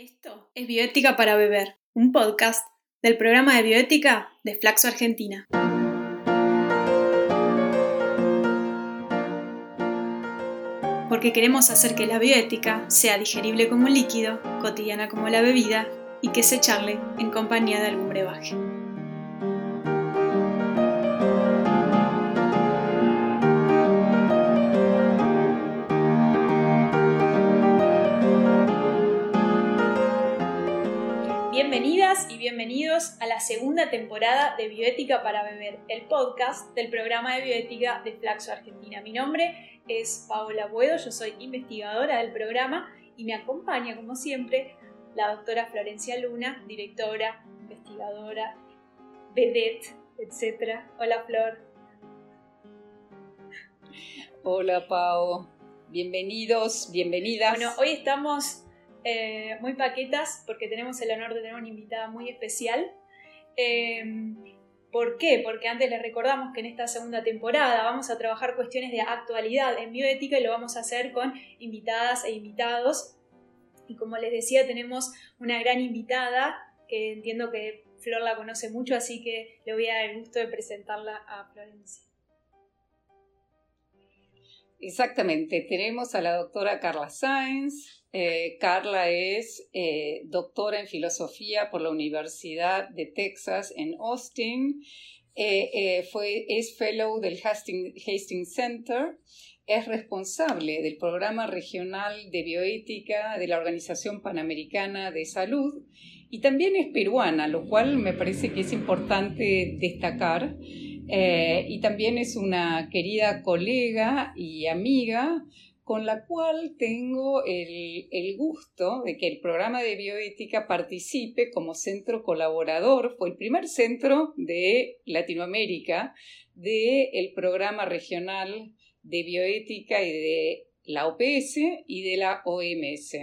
Esto es Bioética para Beber, un podcast del programa de bioética de Flaxo Argentina. Porque queremos hacer que la bioética sea digerible como un líquido, cotidiana como la bebida y que se charle en compañía de algún brebaje. Bienvenidas y bienvenidos a la segunda temporada de Bioética para Beber, el podcast del programa de bioética de Flaxo Argentina. Mi nombre es Paola Buedo, yo soy investigadora del programa y me acompaña, como siempre, la doctora Florencia Luna, directora, investigadora, vedette, etc. Hola, Flor. Hola, Pao. Bienvenidos, bienvenidas. Bueno, hoy estamos eh, muy paquetas porque tenemos el honor de tener una invitada muy especial. Eh, ¿Por qué? Porque antes les recordamos que en esta segunda temporada vamos a trabajar cuestiones de actualidad en bioética y lo vamos a hacer con invitadas e invitados. Y como les decía, tenemos una gran invitada que entiendo que Flor la conoce mucho, así que le voy a dar el gusto de presentarla a Florencia. Exactamente, tenemos a la doctora Carla Sáenz, eh, Carla es eh, doctora en filosofía por la Universidad de Texas en Austin. Eh, fue, es fellow del Hastings, Center. Es responsable del programa regional de bioética de la Organización Panamericana de Salud y también es peruana, lo cual me parece que es importante destacar. Y también es una querida colega y amiga con la cual tengo el, gusto de que el programa de bioética participe como centro colaborador. Fue el primer centro de Latinoamérica del programa regional de bioética y de la OPS y de la OMS.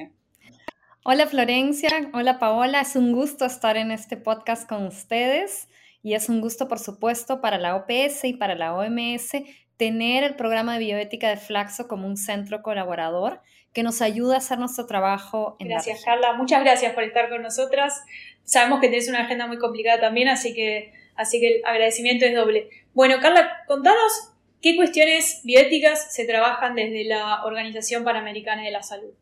Hola Florencia, hola Paola, es un gusto estar en este podcast con ustedes y es un gusto, por supuesto, para la OPS y para la OMS tener el programa de bioética de Flaxo como un centro colaborador que nos ayuda a hacer nuestro trabajo. En gracias, Carla. Muchas gracias por estar con nosotras. Sabemos que tienes una agenda muy complicada también, así que, así que el agradecimiento es doble. Bueno, Carla, contanos qué cuestiones bioéticas se trabajan desde la Organización Panamericana de la Salud.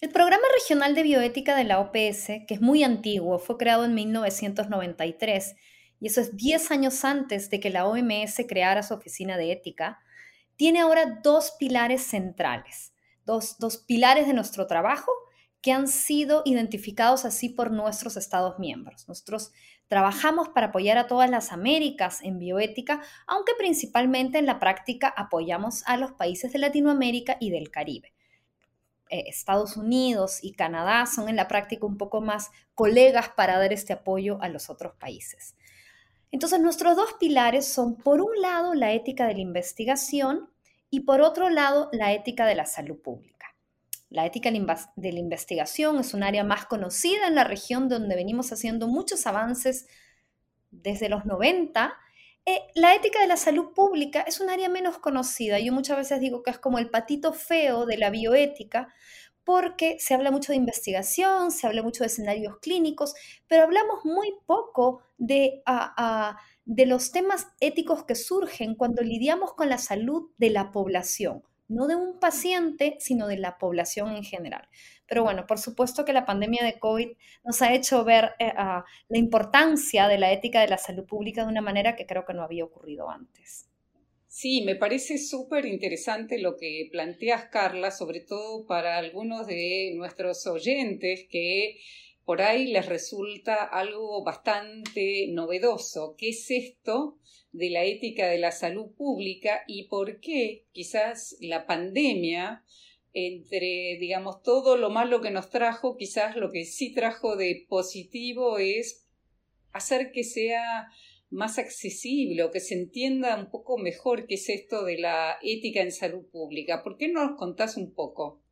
El Programa Regional de Bioética de la OPS, que es muy antiguo, fue creado en 1993 y eso es 10 años antes de que la OMS creara su oficina de ética, tiene ahora dos pilares centrales, dos, pilares de nuestro trabajo que han sido identificados así por nuestros Estados miembros. Nosotros trabajamos para apoyar a todas las Américas en bioética, aunque principalmente en la práctica apoyamos a los países de Latinoamérica y del Caribe. Eh, Estados Unidos y Canadá son en la práctica un poco más colegas para dar este apoyo a los otros países. Entonces, nuestros dos pilares son, por un lado, la ética de la investigación y por otro lado, la ética de la salud pública. La ética de la investigación es un área más conocida en la región donde venimos haciendo muchos avances desde los 90. Eh, la ética de la salud pública es un área menos conocida. Yo muchas veces digo que es como el patito feo de la bioética, porque se habla mucho de investigación, se habla mucho de escenarios clínicos, pero hablamos muy poco de, de los temas éticos que surgen cuando lidiamos con la salud de la población, no de un paciente, sino de la población en general. Pero bueno, por supuesto que la pandemia de COVID nos ha hecho ver eh, la importancia de la ética de la salud pública de una manera que creo que no había ocurrido antes. Sí, me parece súper interesante lo que planteas, Carla, sobre todo para algunos de nuestros oyentes que por ahí les resulta algo bastante novedoso. ¿Qué es esto de la ética de la salud pública y por qué quizás la pandemia, entre, digamos, todo lo malo que nos trajo, quizás lo que sí trajo de positivo es hacer que sea más accesible o que se entienda un poco mejor qué es esto de la ética en salud pública. ¿Por qué no nos contás un poco?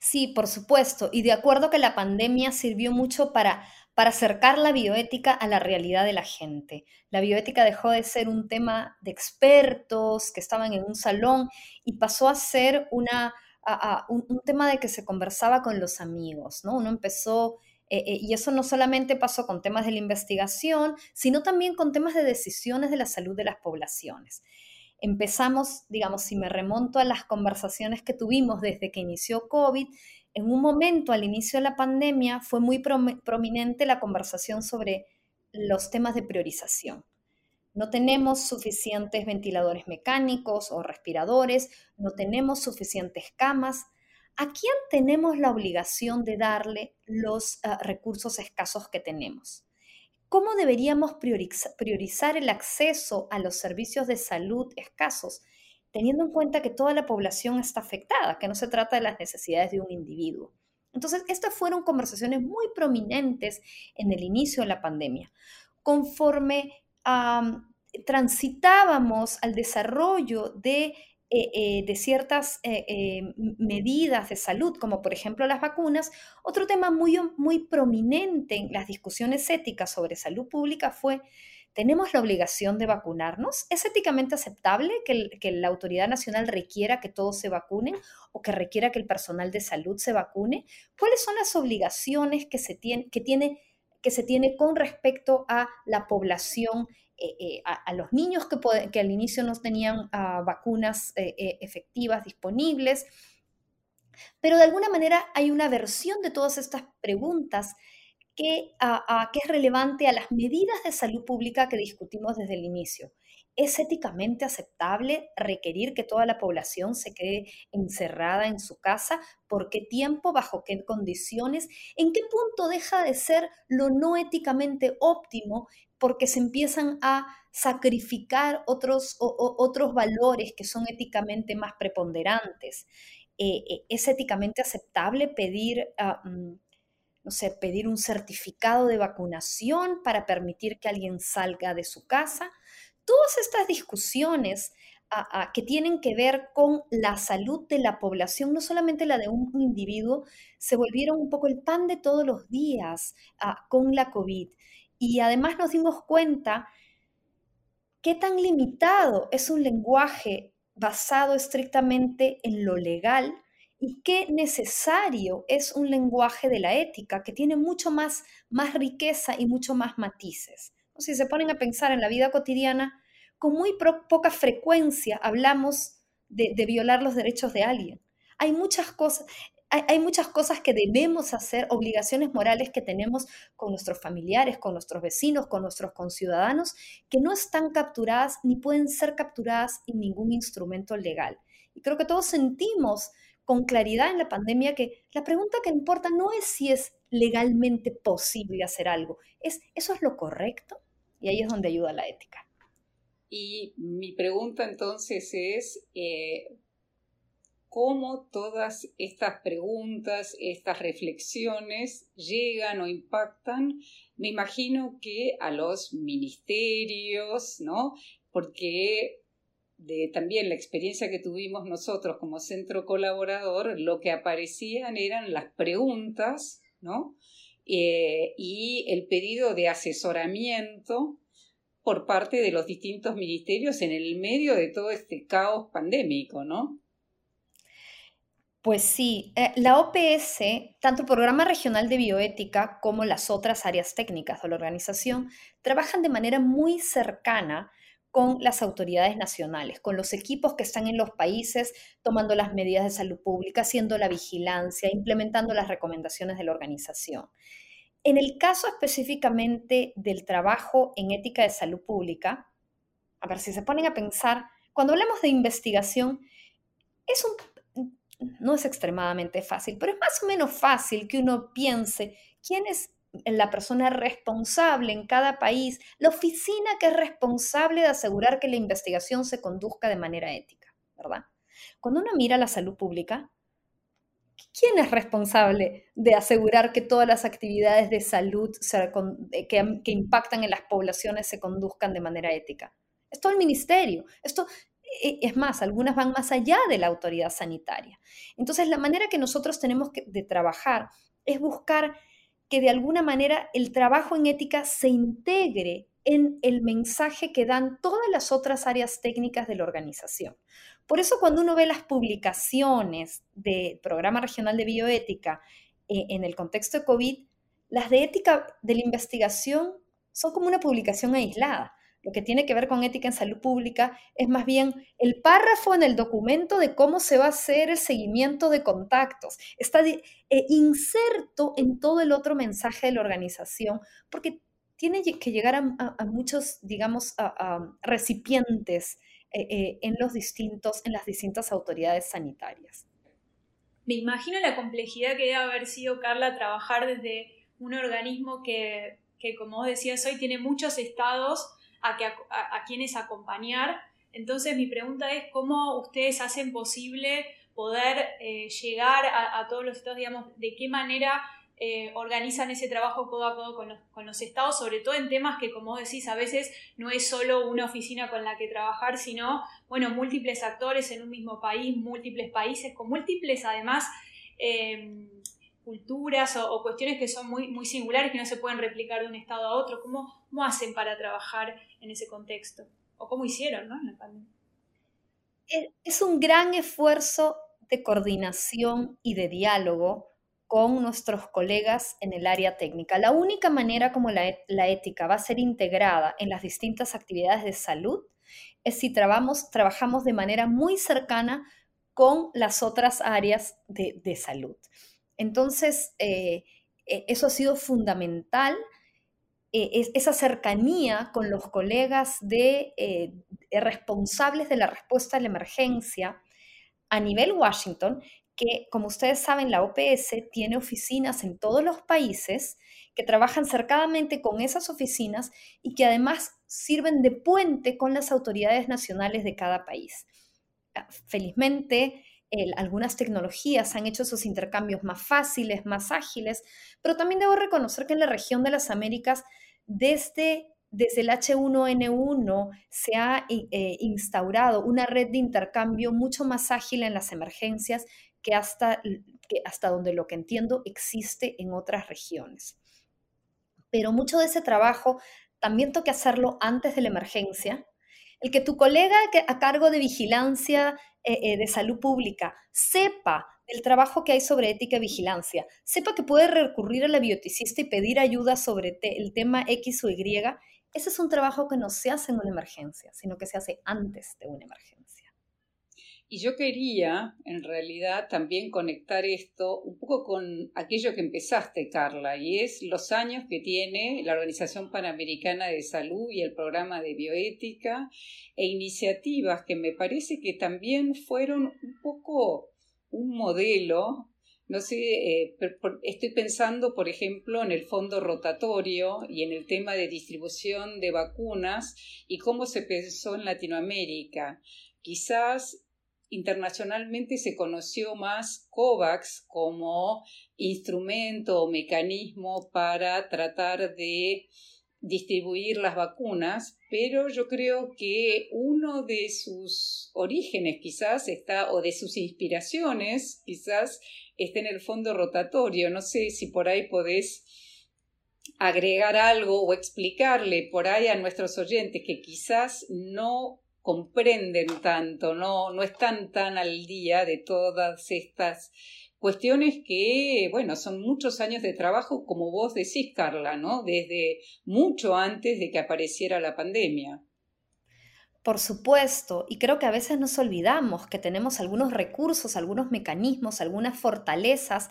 Sí, por supuesto. Y de acuerdo que la pandemia sirvió mucho para, para acercar la bioética a la realidad de la gente. La bioética dejó de ser un tema de expertos que estaban en un salón y pasó a ser una a, un, tema de que se conversaba con los amigos, ¿no? Uno empezó, eh, eh, y eso no solamente pasó con temas de la investigación, sino también con temas de decisiones de la salud de las poblaciones. Empezamos, digamos, si me remonto a las conversaciones que tuvimos desde que inició COVID, en un momento al inicio de la pandemia fue muy prominente la conversación sobre los temas de priorización. No tenemos suficientes ventiladores mecánicos o respiradores, no tenemos suficientes camas. ¿A quién tenemos la obligación de darle los ah, recursos escasos que tenemos? ¿Cómo deberíamos priorizar el acceso a los servicios de salud escasos, teniendo en cuenta que toda la población está afectada, que no se trata de las necesidades de un individuo? Entonces, estas fueron conversaciones muy prominentes en el inicio de la pandemia. Conforme transitábamos al desarrollo de, eh, eh, de ciertas eh, medidas de salud, como por ejemplo las vacunas, otro tema muy, muy prominente en las discusiones éticas sobre salud pública fue ¿Tenemos la obligación de vacunarnos? ¿Es éticamente aceptable que, que, la autoridad nacional requiera que todos se vacunen o que requiera que el personal de salud se vacune? ¿Cuáles son las obligaciones que se tiene, que tiene que se tiene con respecto a la población, eh, eh, a, los niños que, al inicio no tenían ah, vacunas eh, efectivas disponibles. Pero de alguna manera hay una versión de todas estas preguntas que, ah, ah, que es relevante a las medidas de salud pública que discutimos desde el inicio. ¿Es éticamente aceptable requerir que toda la población se quede encerrada en su casa? ¿Por qué tiempo? ¿Bajo qué condiciones? ¿En qué punto deja de ser lo no éticamente óptimo porque se empiezan a sacrificar otros, otros valores que son éticamente más preponderantes? Eh, eh, ¿Es éticamente aceptable pedir... Ah, mm, no sé, pedir un certificado de vacunación para permitir que alguien salga de su casa. Todas estas discusiones que tienen que ver con la salud de la población, no solamente la de un individuo, se volvieron un poco el pan de todos los días con la COVID. Y además nos dimos cuenta qué tan limitado es un lenguaje basado estrictamente en lo legal y qué necesario es un lenguaje de la ética que tiene mucho más, más riqueza y mucho más matices. Si se ponen a pensar en la vida cotidiana, con muy poca frecuencia hablamos de, violar los derechos de alguien. Hay muchas cosas, muchas cosas que debemos hacer, obligaciones morales que tenemos con nuestros familiares, con nuestros vecinos, con nuestros conciudadanos, que no están capturadas ni pueden ser capturadas en ningún instrumento legal. Y creo que todos sentimos con claridad en la pandemia que la pregunta que importa no es si es legalmente posible hacer algo, es ¿eso es lo correcto? Y ahí es donde ayuda la ética. Y mi pregunta entonces es, eh, ¿cómo todas estas preguntas, estas reflexiones llegan o impactan? Me imagino que a los ministerios, ¿no? Porque de también la experiencia que tuvimos nosotros como centro colaborador, lo que aparecían eran las preguntas, ¿no? Eh, y el pedido de asesoramiento por parte de los distintos ministerios en el medio de todo este caos pandémico, ¿no? Pues sí, eh, la OPS, tanto el Programa Regional de Bioética como las otras áreas técnicas de la organización, trabajan de manera muy cercana con las autoridades nacionales, con los equipos que están en los países tomando las medidas de salud pública, haciendo la vigilancia, implementando las recomendaciones de la organización. En el caso específicamente del trabajo en ética de salud pública, a ver si se ponen a pensar, cuando hablamos de investigación, es un, no es extremadamente fácil, pero es más o menos fácil que uno piense quién es la persona responsable en cada país, la oficina que es responsable de asegurar que la investigación se conduzca de manera ética, ¿verdad? Cuando uno mira la salud pública, ¿quién es responsable de asegurar que todas las actividades de salud eh, que, que impactan en las poblaciones se conduzcan de manera ética? Es el ministerio. Esto e, es más, algunas van más allá de la autoridad sanitaria. Entonces, la manera que nosotros tenemos que, de trabajar es buscar que de alguna manera el trabajo en ética se integre en el mensaje que dan todas las otras áreas técnicas de la organización. Por eso cuando uno ve las publicaciones del Programa Regional de Bioética eh, en el contexto de COVID, las de ética de la investigación son como una publicación aislada. Lo que tiene que ver con ética en salud pública es más bien el párrafo en el documento de cómo se va a hacer el seguimiento de contactos. Está eh, inserto en todo el otro mensaje de la organización, porque tiene que llegar a, muchos, digamos, recipientes eh, eh, en, los distintos, en las distintas autoridades sanitarias. Me imagino la complejidad que debe haber sido, Carla, trabajar desde un organismo que, que como vos decías hoy, tiene muchos estados a, a, quienes acompañar. Entonces mi pregunta es cómo ustedes hacen posible poder eh, llegar a, todos los estados, digamos, de qué manera eh, organizan ese trabajo codo a codo con los, estados, sobre todo en temas que, como decís, a veces no es solo una oficina con la que trabajar, sino, bueno, múltiples actores en un mismo país, múltiples países, con múltiples, además, eh, culturas o, cuestiones que son muy, muy singulares que no se pueden replicar de un estado a otro. ¿Cómo, cómo hacen para trabajar en ese contexto? ¿O cómo hicieron ¿no? en la pandemia? Es un gran esfuerzo de coordinación y de diálogo con nuestros colegas en el área técnica. La única manera como la, la ética va a ser integrada en las distintas actividades de salud es si trabajamos, de manera muy cercana con las otras áreas de, de salud. Entonces, eh, e, eso ha sido fundamental, eh, esa cercanía con los colegas de, eh, responsables de la respuesta a la emergencia a nivel Washington, que como ustedes saben, la OPS tiene oficinas en todos los países que trabajan cercadamente con esas oficinas y que además sirven de puente con las autoridades nacionales de cada país. Ah, felizmente, algunas tecnologías han hecho esos intercambios más fáciles, más ágiles, pero también debo reconocer que en la región de las Américas, desde, desde el H1N1 se ha eh, instaurado una red de intercambio mucho más ágil en las emergencias que hasta, que hasta donde lo que entiendo existe en otras regiones. Pero mucho de ese trabajo también toca hacerlo antes de la emergencia, el que tu colega a cargo de vigilancia eh, eh, de salud pública sepa el trabajo que hay sobre ética y vigilancia, sepa que puede recurrir a la bioticista y pedir ayuda sobre el tema X o Y, ese es un trabajo que no se hace en una emergencia, sino que se hace antes de una emergencia. Y yo quería, en realidad, también conectar esto un poco con aquello que empezaste, Carla, y es los años que tiene la Organización Panamericana de Salud y el programa de bioética e iniciativas que me parece que también fueron un poco un modelo no sé, eh, estoy pensando, por ejemplo, en el fondo rotatorio y en el tema de distribución de vacunas y cómo se pensó en Latinoamérica. Quizás internacionalmente se conoció más COVAX como instrumento o mecanismo para tratar de distribuir las vacunas, pero yo creo que uno de sus orígenes quizás está, o de sus inspiraciones quizás está en el fondo rotatorio. No sé si por ahí podés agregar algo o explicarle por ahí a nuestros oyentes que quizás no comprenden tanto, no, no están tan al día de todas estas cuestiones que, bueno, son muchos años de trabajo, como vos decís, Carla, ¿no? Desde mucho antes de que apareciera la pandemia. Por supuesto, y creo que a veces nos olvidamos que tenemos algunos recursos, algunos mecanismos, algunas fortalezas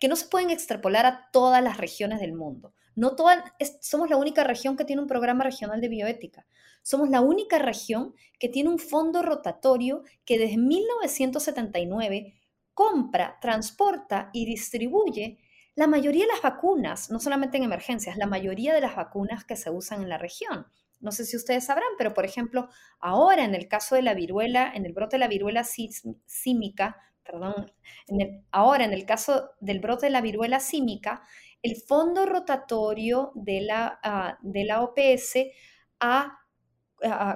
que no se pueden extrapolar a todas las regiones del mundo. No todas, somos la única región que tiene un programa regional de bioética. Somos la única región que tiene un fondo rotatorio que desde 1979 compra, transporta y distribuye la mayoría de las vacunas, no solamente en emergencias, la mayoría de las vacunas que se usan en la región. No sé si ustedes sabrán, pero por ejemplo, ahora en el caso de la viruela, en el brote de la viruela símica, perdón, ahora en el caso del brote de la viruela símica, el fondo rotatorio de la, ah, de la OPS ha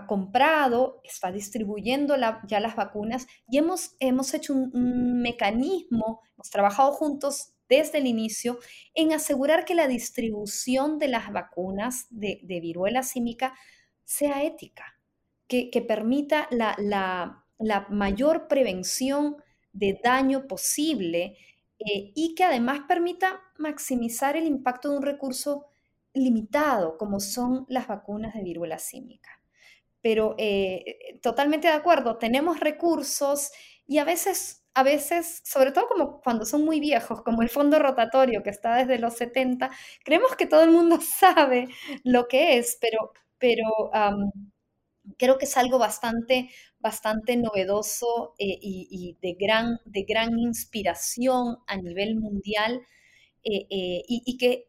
comprado, está distribuyendo ya las vacunas y hemos, hemos hecho un, mecanismo, hemos trabajado juntos desde el inicio en asegurar que la distribución de las vacunas de, viruela símica sea ética, que, permita la, la mayor prevención de daño posible eh, y que además permita maximizar el impacto de un recurso limitado, como son las vacunas de viruela símica. Pero eh, totalmente de acuerdo, tenemos recursos y a veces, a veces, sobre todo como cuando son muy viejos, como el fondo rotatorio que está desde los 70, creemos que todo el mundo sabe lo que es, pero, pero creo que es algo bastante, bastante novedoso eh, y, de, gran, de gran inspiración a nivel mundial eh, eh, y, que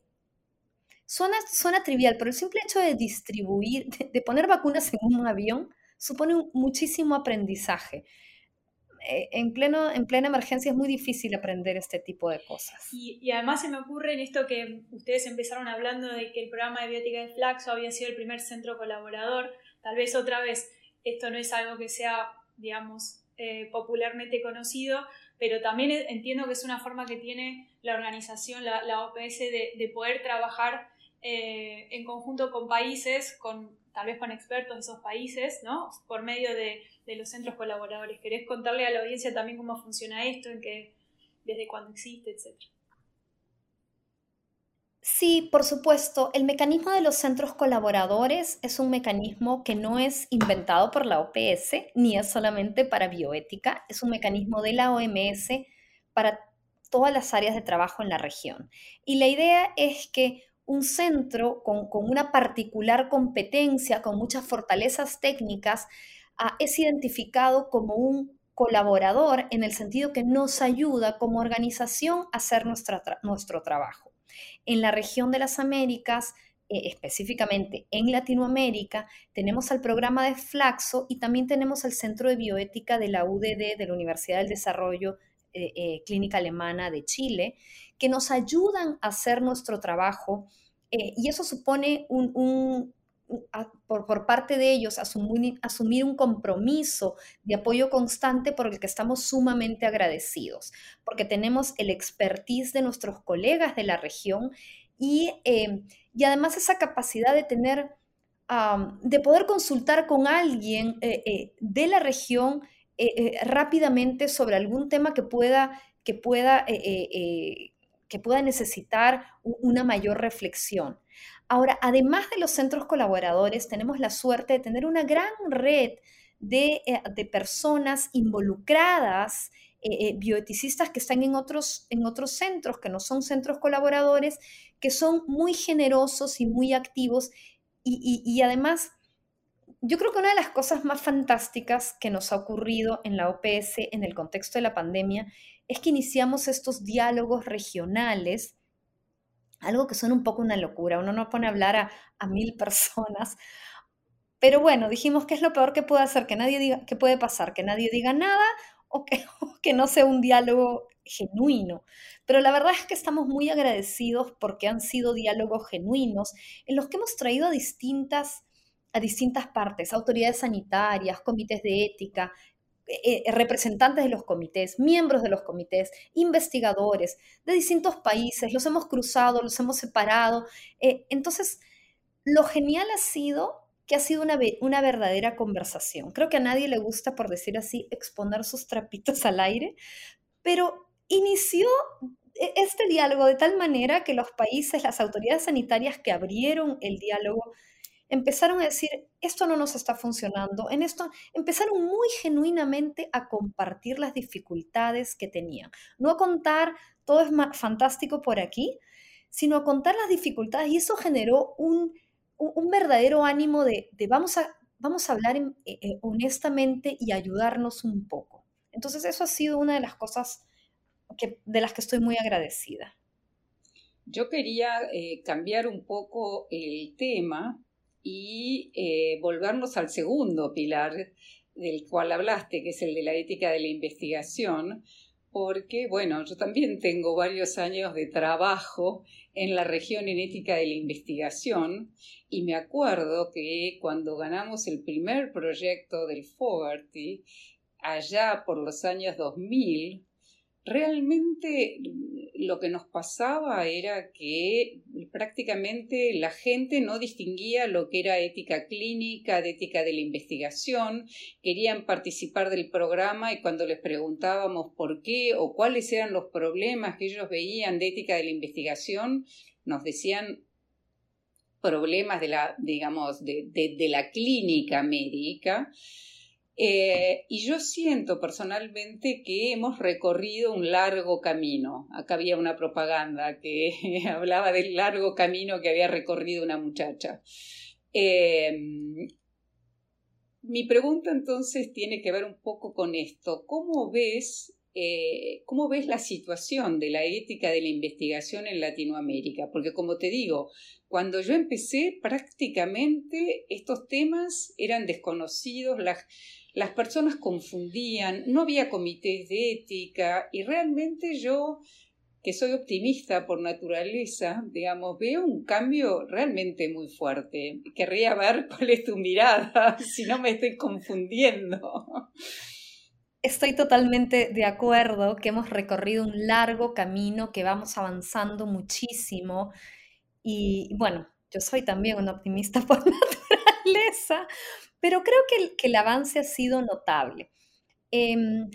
suena, suena trivial, pero el simple hecho de distribuir, de, poner vacunas en un avión, supone muchísimo aprendizaje. En, pleno, en plena emergencia es muy difícil aprender este tipo de cosas. Y, y, además se me ocurre en esto que ustedes empezaron hablando de que el programa de biótica de Flaxo había sido el primer centro colaborador. Tal vez otra vez esto no es algo que sea, digamos, eh, popularmente conocido, pero también entiendo que es una forma que tiene la organización, la, OPS, de, poder trabajar eh, en conjunto con países, con, tal vez con expertos de esos países, ¿no? por medio de, los centros colaboradores. ¿Querés contarle a la audiencia también cómo funciona esto, en que, desde cuándo existe, etcétera? Sí, por supuesto. El mecanismo de los centros colaboradores es un mecanismo que no es inventado por la OPS, ni es solamente para bioética, es un mecanismo de la OMS para todas las áreas de trabajo en la región. Y la idea es que un centro con, una particular competencia, con muchas fortalezas técnicas, ah, es identificado como un colaborador en el sentido que nos ayuda como organización a hacer nuestro trabajo. En la región de las Américas, eh, específicamente en Latinoamérica, tenemos al programa de Flaxo y también tenemos el Centro de Bioética de la UDD, de la Universidad del Desarrollo eh, eh, Clínica Alemana de Chile, que nos ayudan a hacer nuestro trabajo y eso supone un, por, parte de ellos asumir, asumir, un compromiso de apoyo constante por el que estamos sumamente agradecidos, porque tenemos el expertise de nuestros colegas de la región y, eh, y además esa capacidad de tener, de poder consultar con alguien eh, eh, de la región rápidamente sobre algún tema que pueda, que pueda, que pueda necesitar una mayor reflexión. Ahora, además de los centros colaboradores, tenemos la suerte de tener una gran red de, eh, personas involucradas, eh, eh, bioeticistas que están en otros, en otros centros, que no son centros colaboradores, que son muy generosos y muy activos. y además, yo creo que una de las cosas más fantásticas que nos ha ocurrido en la OPS en el contexto de la pandemia es que iniciamos estos diálogos regionales algo que suena un poco una locura, uno no pone a hablar a, mil personas, pero bueno, dijimos que es lo peor que puede hacer, que nadie diga, que puede pasar, que nadie diga nada o que, que no sea un diálogo genuino. Pero la verdad es que estamos muy agradecidos porque han sido diálogos genuinos en los que hemos traído a distintas, a distintas partes, autoridades sanitarias, comités de ética, eh, eh, representantes de los comités, miembros de los comités, investigadores de distintos países, los hemos cruzado, los hemos separado. Eh, entonces, lo genial ha sido que ha sido una, una verdadera conversación. Creo que a nadie le gusta, por decir así, exponer sus trapitos al aire, pero inició e, este diálogo de tal manera que los países, las autoridades sanitarias que abrieron el diálogo, empezaron a decir, esto no nos está funcionando, en esto empezaron muy genuinamente a compartir las dificultades que tenían, no a contar todo es fantástico por aquí, sino a contar las dificultades y eso generó un, verdadero ánimo de, vamos, a, vamos a hablar eh, eh, honestamente y ayudarnos un poco. Entonces eso ha sido una de las cosas que, de las que estoy muy agradecida. Yo quería eh, cambiar un poco el tema y eh, volvernos al segundo pilar del cual hablaste, que es el de la ética de la investigación, porque, bueno, yo también tengo varios años de trabajo en la región en ética de la investigación y me acuerdo que cuando ganamos el primer proyecto del Fogarty, allá por los años 2000, realmente lo que nos pasaba era que prácticamente la gente no distinguía lo que era ética clínica de ética de la investigación, querían participar del programa y cuando les preguntábamos por qué o cuáles eran los problemas que ellos veían de ética de la investigación, nos decían problemas de la, digamos, de, de la clínica médica eh, y yo siento personalmente que hemos recorrido un largo camino. Acá había una propaganda que hablaba del largo camino que había recorrido una muchacha. Eh, mi pregunta entonces tiene que ver un poco con esto. ¿Cómo ves, eh, ¿Cómo ves la situación de la ética de la investigación en Latinoamérica? Porque como te digo, cuando yo empecé prácticamente estos temas eran desconocidos, las, las personas confundían, no había comités de ética y realmente yo, que soy optimista por naturaleza, digamos, veo un cambio realmente muy fuerte. Querría ver cuál es tu mirada, si no me estoy confundiendo. Estoy totalmente de acuerdo que hemos recorrido un largo camino, que vamos avanzando muchísimo y bueno, yo soy también un optimista por naturaleza, pero creo que el, que el avance ha sido notable. Em,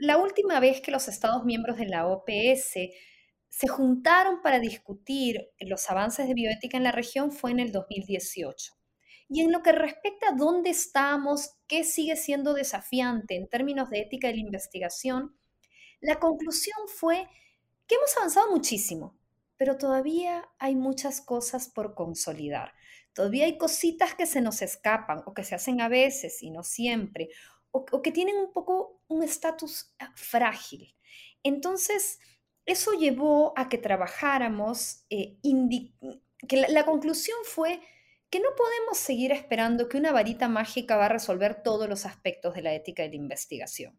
la última vez que los Estados miembros de la OPS se juntaron para discutir los avances de bioética en la región fue en el 2018. Y en lo que respecta a dónde estamos, qué sigue siendo desafiante en términos de ética de la investigación, la conclusión fue que hemos avanzado muchísimo, pero todavía hay muchas cosas por consolidar. Todavía hay cositas que se nos escapan o que se hacen a veces y no siempre, o, que tienen un poco un estatus ah, frágil. Entonces, eso llevó a que trabajáramos, eh, que la, conclusión fue que no podemos seguir esperando que una varita mágica va a resolver todos los aspectos de la ética de la investigación.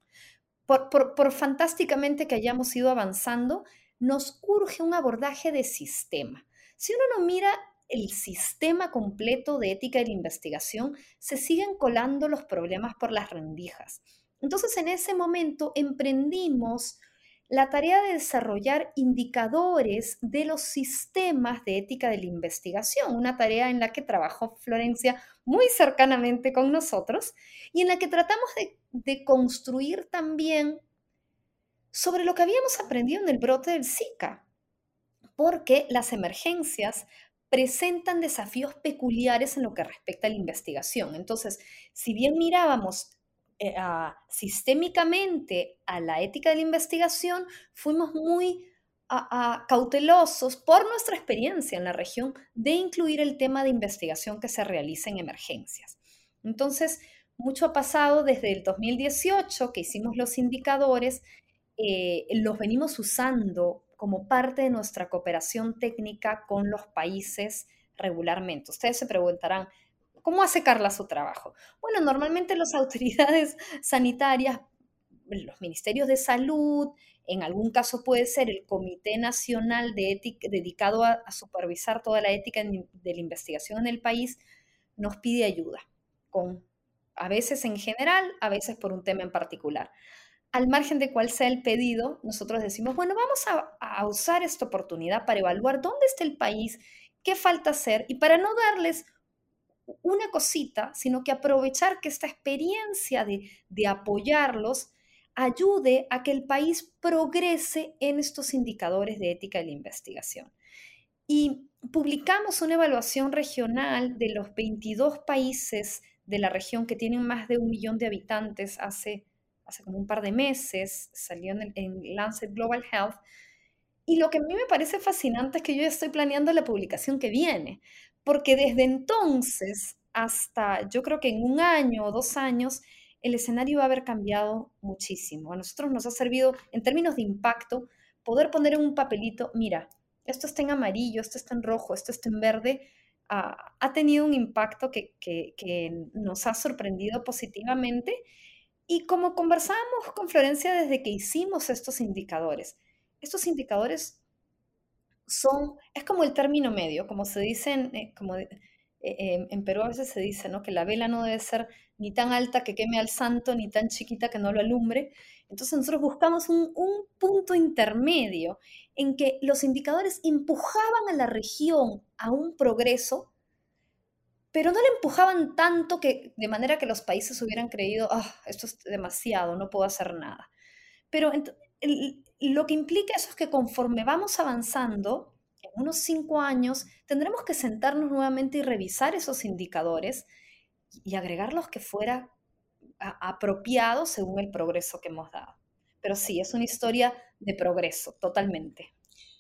Por, fantásticamente que hayamos ido avanzando, nos urge un abordaje de sistema. Si uno no mira el sistema completo de ética de la investigación, se siguen colando los problemas por las rendijas. Entonces, en ese momento emprendimos la tarea de desarrollar indicadores de los sistemas de ética de la investigación, una tarea en la que trabajó Florencia muy cercanamente con nosotros y en la que tratamos de, construir también sobre lo que habíamos aprendido en el brote del Zika, porque las emergencias presentan desafíos peculiares en lo que respecta a la investigación. Entonces, si bien mirábamos eh, sistémicamente a la ética de la investigación, fuimos muy cautelosos por nuestra experiencia en la región de incluir el tema de investigación que se realiza en emergencias. Entonces, mucho ha pasado desde el 2018 que hicimos los indicadores, eh, los venimos usando como parte de nuestra cooperación técnica con los países regularmente. Ustedes se preguntarán, ¿cómo hace Carla su trabajo? Bueno, normalmente las autoridades sanitarias, los ministerios de salud, en algún caso puede ser el Comité Nacional de Ética dedicado a, a supervisar toda la ética de la investigación en el país, nos pide ayuda, con, a veces en general, a veces por un tema en particular al margen de cuál sea el pedido, nosotros decimos, bueno, vamos a, usar esta oportunidad para evaluar dónde está el país, qué falta hacer y para no darles una cosita, sino que aprovechar que esta experiencia de, de apoyarlos ayude a que el país progrese en estos indicadores de ética de la investigación. Y publicamos una evaluación regional de los 22 países de la región que tienen más de un millón de habitantes hace hace como un par de meses, salió en, Lancet Global Health. Y lo que a mí me parece fascinante es que yo ya estoy planeando la publicación que viene, porque desde entonces hasta yo creo que en un año o dos años el escenario va a haber cambiado muchísimo. A nosotros nos ha servido, en términos de impacto, poder poner en un papelito, mira, esto está en amarillo, esto está en rojo, esto está en verde, ah, ha tenido un impacto que, que nos ha sorprendido positivamente y como conversábamos con Florencia desde que hicimos estos indicadores, estos indicadores son, es como el término medio, como se dice en, eh, como eh, en Perú a veces se dice, ¿no? Que la vela no debe ser ni tan alta que queme al santo, ni tan chiquita que no lo alumbre. Entonces nosotros buscamos un, un punto intermedio en que los indicadores empujaban a la región a un progreso, pero no le empujaban tanto que de manera que los países hubieran creído, ah, esto es demasiado, no puedo hacer nada. Pero lo que implica eso es que conforme vamos avanzando, en unos cinco años, tendremos que sentarnos nuevamente y revisar esos indicadores y agregar los que fuera apropiado según el progreso que hemos dado. Pero sí, es una historia de progreso, totalmente.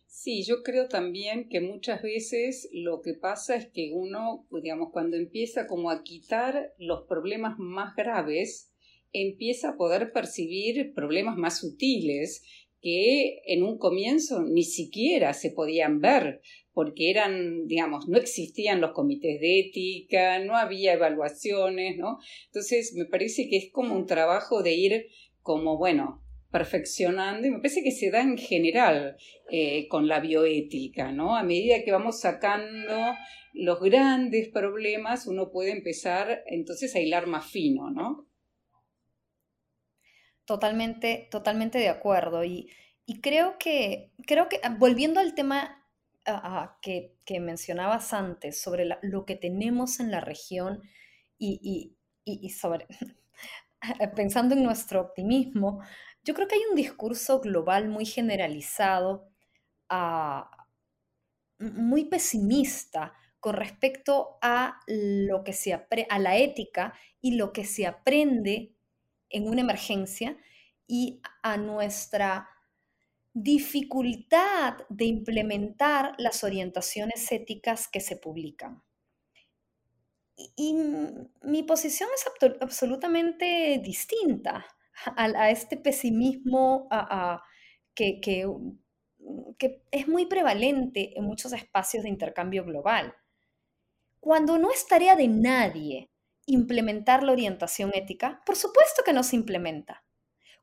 Sí, yo creo también que muchas veces lo que pasa es que uno, digamos, cuando empieza como a quitar los problemas más graves, empieza a poder percibir problemas más sutiles que en un comienzo ni siquiera se podían ver, porque eran, digamos, no existían los comités de ética, no había evaluaciones, ¿no? Entonces, me parece que es como un trabajo de ir como, bueno, perfeccionando y me parece que se da en general eh, con la bioética, ¿no? A medida que vamos sacando los grandes problemas, uno puede empezar entonces a hilar más fino, ¿no? Totalmente, totalmente de acuerdo. Y, creo que, creo que, ah, volviendo al tema ah, ah, que, mencionabas antes sobre lo que tenemos en la región y, sobre, pensando en nuestro optimismo, yo creo que hay un discurso global muy generalizado, muy pesimista con respecto a lo que se a la ética y lo que se aprende en una emergencia y a nuestra dificultad de implementar las orientaciones éticas que se publican. Y, mi posición es absolutamente distinta a, este pesimismo que, que es muy prevalente en muchos espacios de intercambio global. Cuando no es tarea de nadie implementar la orientación ética? Por supuesto que no se implementa.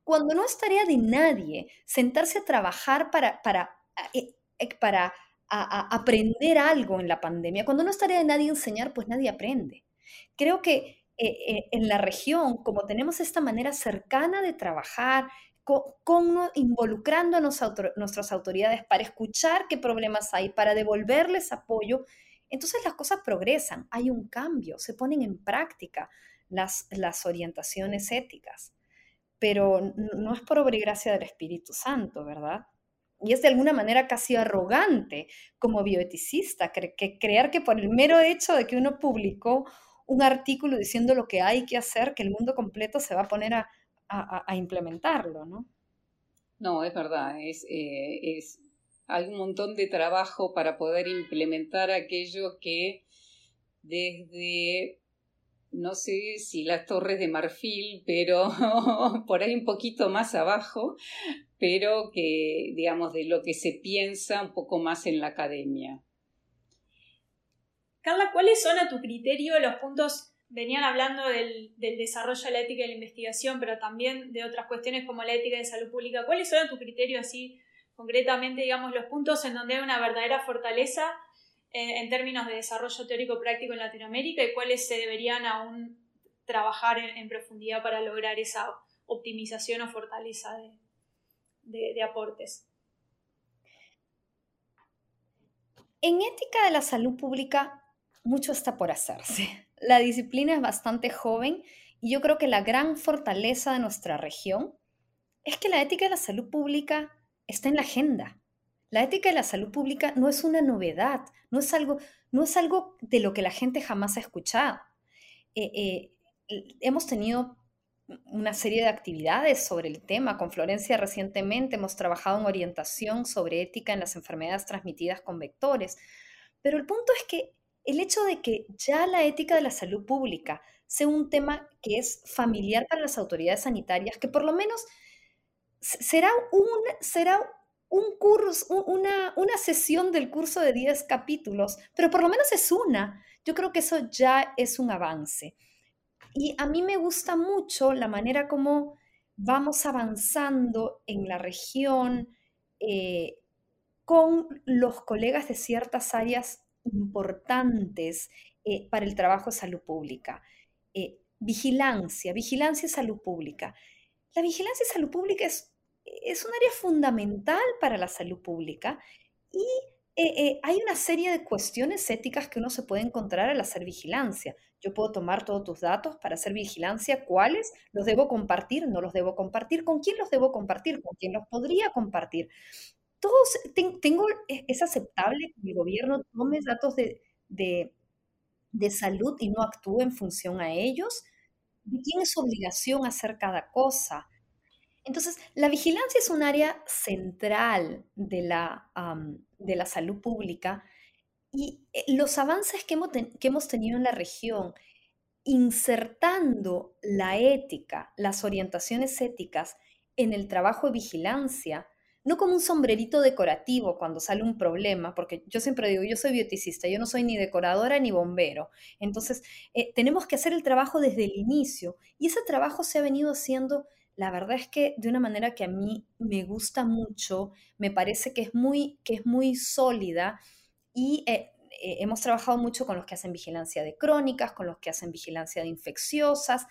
Cuando no es tarea de nadie sentarse a trabajar para, para, eh, eh, para aprender algo en la pandemia, cuando no es tarea de nadie enseñar, pues nadie aprende. Creo que eh, en la región, como tenemos esta manera cercana de trabajar, con, involucrando a nuestras autoridades para escuchar qué problemas hay, para devolverles apoyo, entonces las cosas progresan, hay un cambio, se ponen en práctica las, las orientaciones éticas, pero no es por obra y gracia del Espíritu Santo, ¿verdad? Y es de alguna manera casi arrogante como bioeticista que creer que por el mero hecho de que uno publicó un artículo diciendo lo que hay que hacer, que el mundo completo se va a poner a, a, implementarlo, ¿no? No, es verdad, es, eh, es hay un montón de trabajo para poder implementar aquello que desde, no sé si las torres de marfil, pero por ahí un poquito más abajo, pero que, digamos, de lo que se piensa un poco más en la academia. Carla, ¿cuáles son a tu criterio los puntos venían hablando del, del, desarrollo de la ética de la investigación, pero también de otras cuestiones como la ética de salud pública. ¿Cuáles son a tu criterio así concretamente, digamos, los puntos en donde hay una verdadera fortaleza eh, en términos de desarrollo teórico práctico en Latinoamérica y cuáles se deberían aún trabajar en, profundidad para lograr esa optimización o fortaleza de, aportes. En ética de la salud pública, mucho está por hacerse. La disciplina es bastante joven y yo creo que la gran fortaleza de nuestra región es que la ética de la salud pública está en la agenda. La ética de la salud pública no es una novedad, no es algo, no es algo de lo que la gente jamás ha escuchado. Eh, eh, hemos tenido una serie de actividades sobre el tema. Con Florencia recientemente hemos trabajado en orientación sobre ética en las enfermedades transmitidas con vectores. Pero el punto es que el hecho de que ya la ética de la salud pública sea un tema que es familiar para las autoridades sanitarias, que por lo menos será un, será un curso, una, una sesión del curso de 10 capítulos, pero por lo menos es una. Yo creo que eso ya es un avance. Y a mí me gusta mucho la manera como vamos avanzando en la región eh, con los colegas de ciertas áreas importantes eh, para el trabajo de salud pública. Eh, vigilancia, vigilancia y salud pública la vigilancia y salud pública es, es un área fundamental para la salud pública y eh, eh, hay una serie de cuestiones éticas que uno se puede encontrar al hacer vigilancia. Yo puedo tomar todos tus datos para hacer vigilancia, cuáles los debo compartir, no los debo compartir, con quién los debo compartir, con quién los podría compartir. Todos, tengo, e, es aceptable que el gobierno tome datos de, de, de salud y no actúe en función a ellos. ¿De quién es obligación hacer cada cosa? Entonces, la vigilancia es un área central de la, de la salud pública y eh, los avances que hemos, que hemos tenido en la región, insertando la ética, las orientaciones éticas en el trabajo de vigilancia, no como un sombrerito decorativo cuando sale un problema, porque yo siempre digo, yo soy bioticista, yo no soy ni decoradora ni bombero. Entonces, eh, tenemos que hacer el trabajo desde el inicio y ese trabajo se ha venido haciendo la verdad es que de una manera que a mí me gusta mucho, me parece que es muy, que es muy sólida y eh, eh, hemos trabajado mucho con los que hacen vigilancia de crónicas, con los que hacen vigilancia de infecciosas,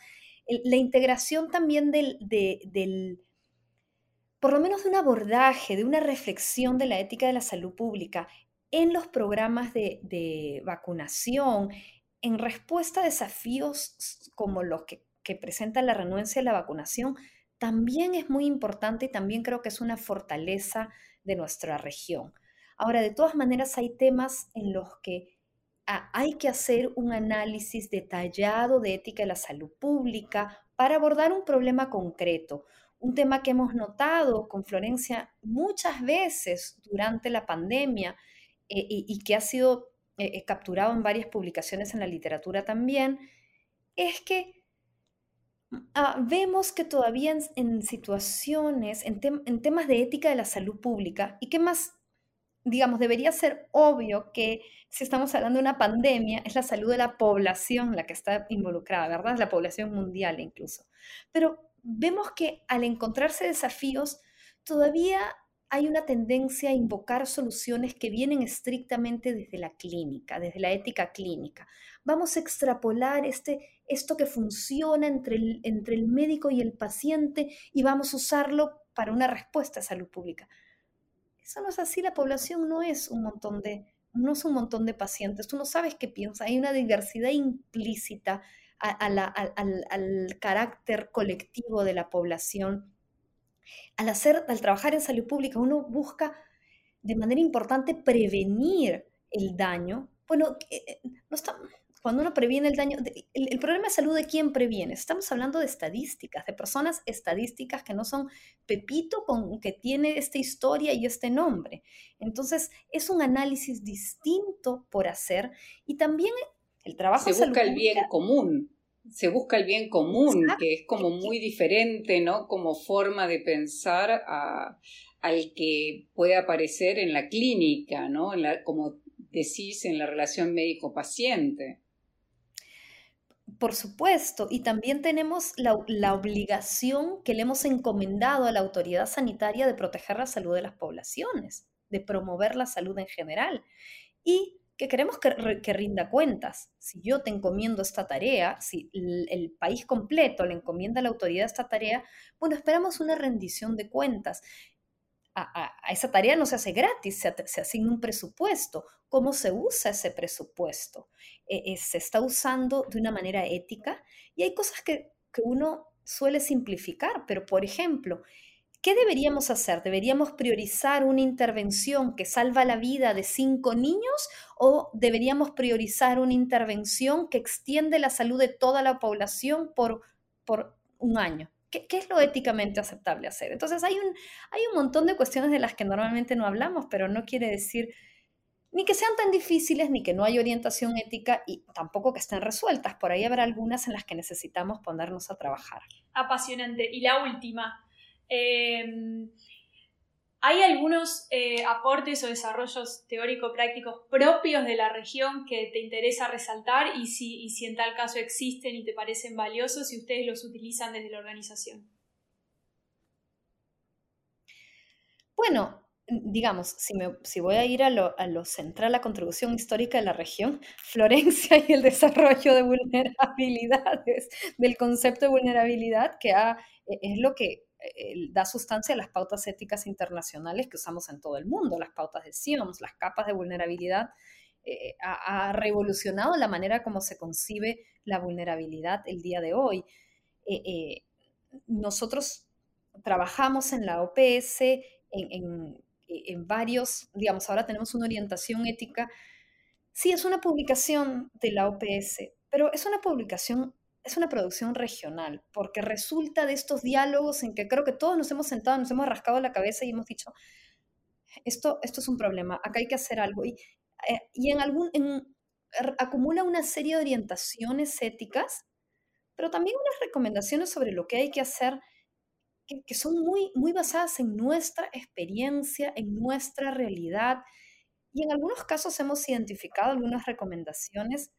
la integración también del, del, por lo menos de un abordaje, de una reflexión de la ética de la salud pública en los programas de, vacunación, en respuesta a desafíos como los que, que presenta la renuencia a la vacunación, también es muy importante y también creo que es una fortaleza de nuestra región. Ahora, de todas maneras, hay temas en los que hay que hacer un análisis detallado de ética de la salud pública para abordar un problema concreto. Un tema que hemos notado con Florencia muchas veces durante la pandemia eh, y, que ha sido eh, eh, capturado en varias publicaciones en la literatura también, es que Ah, vemos que todavía en, situaciones, en, temas de ética de la salud pública, y que más, digamos, debería ser obvio que si estamos hablando de una pandemia, es la salud de la población la que está involucrada, ¿verdad? La población mundial incluso. Pero vemos que al encontrarse desafíos, todavía hay una tendencia a invocar soluciones que vienen estrictamente desde la clínica, desde la ética clínica. Vamos a extrapolar este, esto que funciona entre el, entre el médico y el paciente y vamos a usarlo para una respuesta a salud pública. Eso no es así, la población no es un montón de, no es un montón de pacientes, tú no sabes qué piensa, hay una diversidad implícita al, al carácter colectivo de la población al, hacer, al trabajar en salud pública, uno busca de manera importante prevenir el daño. Bueno, eh, no está, cuando uno previene el daño, el, problema de salud de quién previene. Estamos hablando de estadísticas, de personas estadísticas que no son Pepito con que tiene esta historia y este nombre. Entonces, es un análisis distinto por hacer y también el trabajo Se busca el bien común se busca el bien común, que es como muy diferente, ¿no? Como forma de pensar al que puede aparecer en la clínica, ¿no? como decís, en la relación médico-paciente. Por supuesto, y también tenemos la, la, obligación que le hemos encomendado a la autoridad sanitaria de proteger la salud de las poblaciones, de promover la salud en general. Y que queremos que, rinda cuentas. Si yo te encomiendo esta tarea, si el, país completo le encomienda a la autoridad esta tarea, bueno, esperamos una rendición de cuentas. A, esa tarea no se hace gratis, se, asigna un presupuesto. ¿Cómo se usa ese presupuesto? Eh, eh, se está usando de una manera ética y hay cosas que, que uno suele simplificar, pero por ejemplo, ¿Qué deberíamos hacer? ¿Deberíamos priorizar una intervención que salva la vida de cinco niños o deberíamos priorizar una intervención que extiende la salud de toda la población por, por un año? ¿Qué, es lo éticamente aceptable hacer? Entonces hay un, hay un montón de cuestiones de las que normalmente no hablamos, pero no quiere decir ni que sean tan difíciles, ni que no hay orientación ética y tampoco que estén resueltas. Por ahí habrá algunas en las que necesitamos ponernos a trabajar. Apasionante. Y la última, Em, ¿Hay algunos eh, aportes o desarrollos teórico-prácticos propios de la región que te interesa resaltar y si, en tal caso existen y te parecen valiosos y ustedes los utilizan desde la organización? Bueno, digamos, si, me, si voy a ir a lo, a lo, central, la contribución histórica de la región, Florencia y el desarrollo de vulnerabilidades, del concepto de vulnerabilidad, que e, es lo que eh, da sustancia a las pautas éticas internacionales que usamos en todo el mundo, las pautas de SIOMS, las capas de vulnerabilidad, eh, ha, revolucionado la manera como se concibe la vulnerabilidad el día de hoy. Eh, nosotros trabajamos en la OPS en e, en varios, digamos, ahora tenemos una orientación ética. Sí, es una publicación de la OPS, pero es una publicación, es una producción regional, porque resulta de estos diálogos en que creo que todos nos hemos sentado, nos hemos rascado la cabeza y hemos dicho, esto, esto es un problema, acá hay que hacer algo. Y, eh, y en algún, acumula una serie de orientaciones éticas, pero también unas recomendaciones sobre lo que hay que hacer que, son muy, muy basadas en nuestra experiencia, en nuestra realidad. Y en algunos casos hemos identificado algunas recomendaciones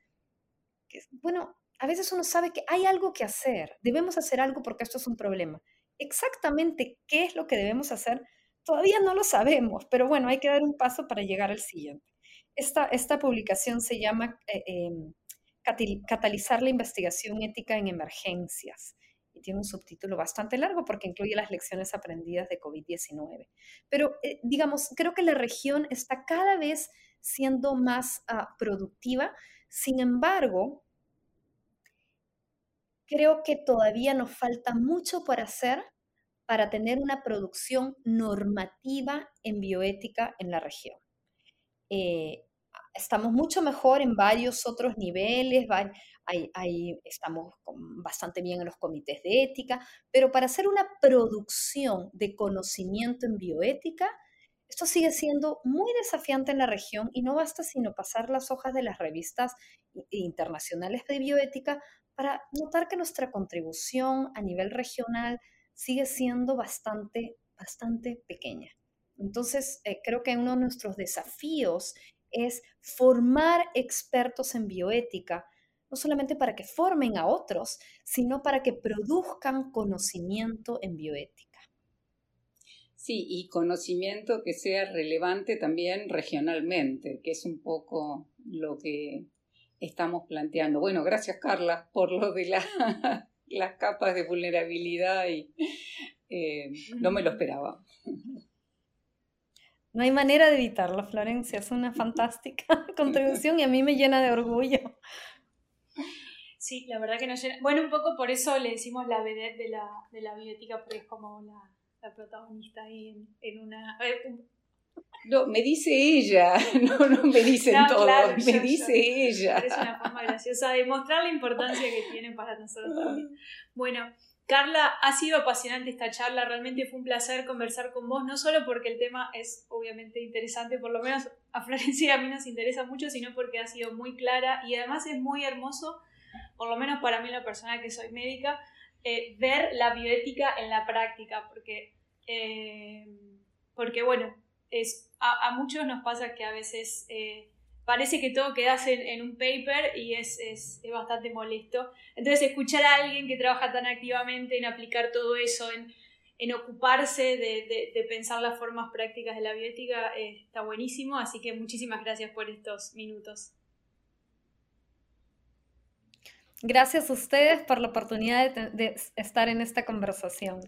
que, bueno, a veces uno sabe que hay algo que hacer, debemos hacer algo porque esto es un problema. Exactamente qué es lo que debemos hacer, todavía no lo sabemos, pero bueno, hay que dar un paso para llegar al siguiente. Esta, esta publicación se llama eh, em, Catalizar la investigación ética en emergencias y tiene un subtítulo bastante largo porque incluye las lecciones aprendidas de COVID-19. Pero, eh, digamos, creo que la región está cada vez siendo más ah, productiva. Sin embargo, creo que todavía nos falta mucho por hacer para tener una producción normativa en bioética en la región. Eh, estamos mucho mejor en varios otros niveles, Ahí, estamos bastante bien en los comités de ética, pero para hacer una producción de conocimiento en bioética, esto sigue siendo muy desafiante en la región y no basta sino pasar las hojas de las revistas internacionales de bioética para notar que nuestra contribución a nivel regional sigue siendo bastante, bastante pequeña. Entonces, eh, creo que uno de nuestros desafíos es formar expertos en bioética no solamente para que formen a otros, sino para que produzcan conocimiento en bioética. Sí, y conocimiento que sea relevante también regionalmente, que es un poco lo que estamos planteando. Bueno, gracias Carla por lo de las capas de vulnerabilidad y eh, no me lo esperaba. No hay manera de evitarlo, Florencia. Es una fantástica contribución y a mí me llena de orgullo. Sí, la verdad que no llena. Bueno, un poco por eso le decimos la vedette de la, de la biblioteca, porque es como la, la protagonista ahí en, una. No, me dice ella, no, no me dicen todos, me dice ella. Es una forma graciosa de mostrar la importancia que tiene para nosotros también. Bueno, Carla, ha sido apasionante esta charla, realmente fue un placer conversar con vos, no solo porque el tema es obviamente interesante, por lo menos a Florencia y a mí nos interesa mucho, sino porque ha sido muy clara y además es muy hermoso por lo menos para mí la persona que soy médica, eh, ver la bioética en la práctica, porque, eh, porque bueno, es, a, muchos nos pasa que a veces eh, parece que todo queda en, un paper y es, es, es, bastante molesto. Entonces, escuchar a alguien que trabaja tan activamente en aplicar todo eso, en, en ocuparse de, de, de, pensar las formas prácticas de la bioética, está buenísimo. Así que muchísimas gracias por estos minutos. Gracias a ustedes por la oportunidad de, estar en esta conversación.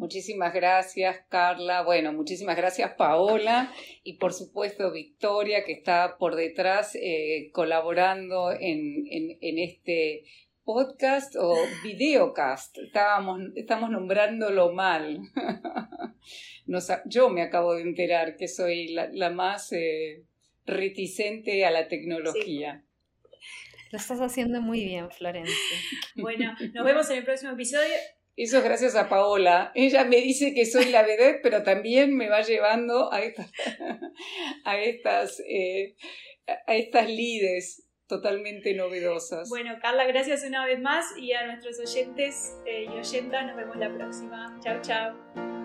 Muchísimas gracias, Carla. Bueno, muchísimas gracias, Paola. Y por supuesto, Victoria, que está por detrás eh, colaborando en, este podcast o videocast. Estábamos, estamos nombrándolo mal. yo me acabo de enterar que soy la, más eh, reticente a la tecnología. Lo estás haciendo muy bien, Florencia. Bueno, nos vemos en el próximo episodio. Eso es gracias a Paola. Ella me dice que soy la vedette, pero también me va llevando a estas, a estas, eh, a estas lides totalmente novedosas. Bueno, Carla, gracias una vez más y a nuestros oyentes eh, y oyentas nos vemos la próxima. Chao, chao.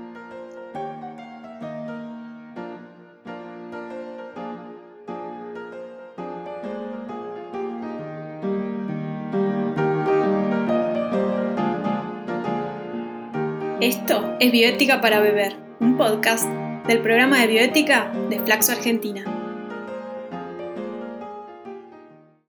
Esto es Bioética para Beber, un podcast del programa de bioética de Flaxo Argentina.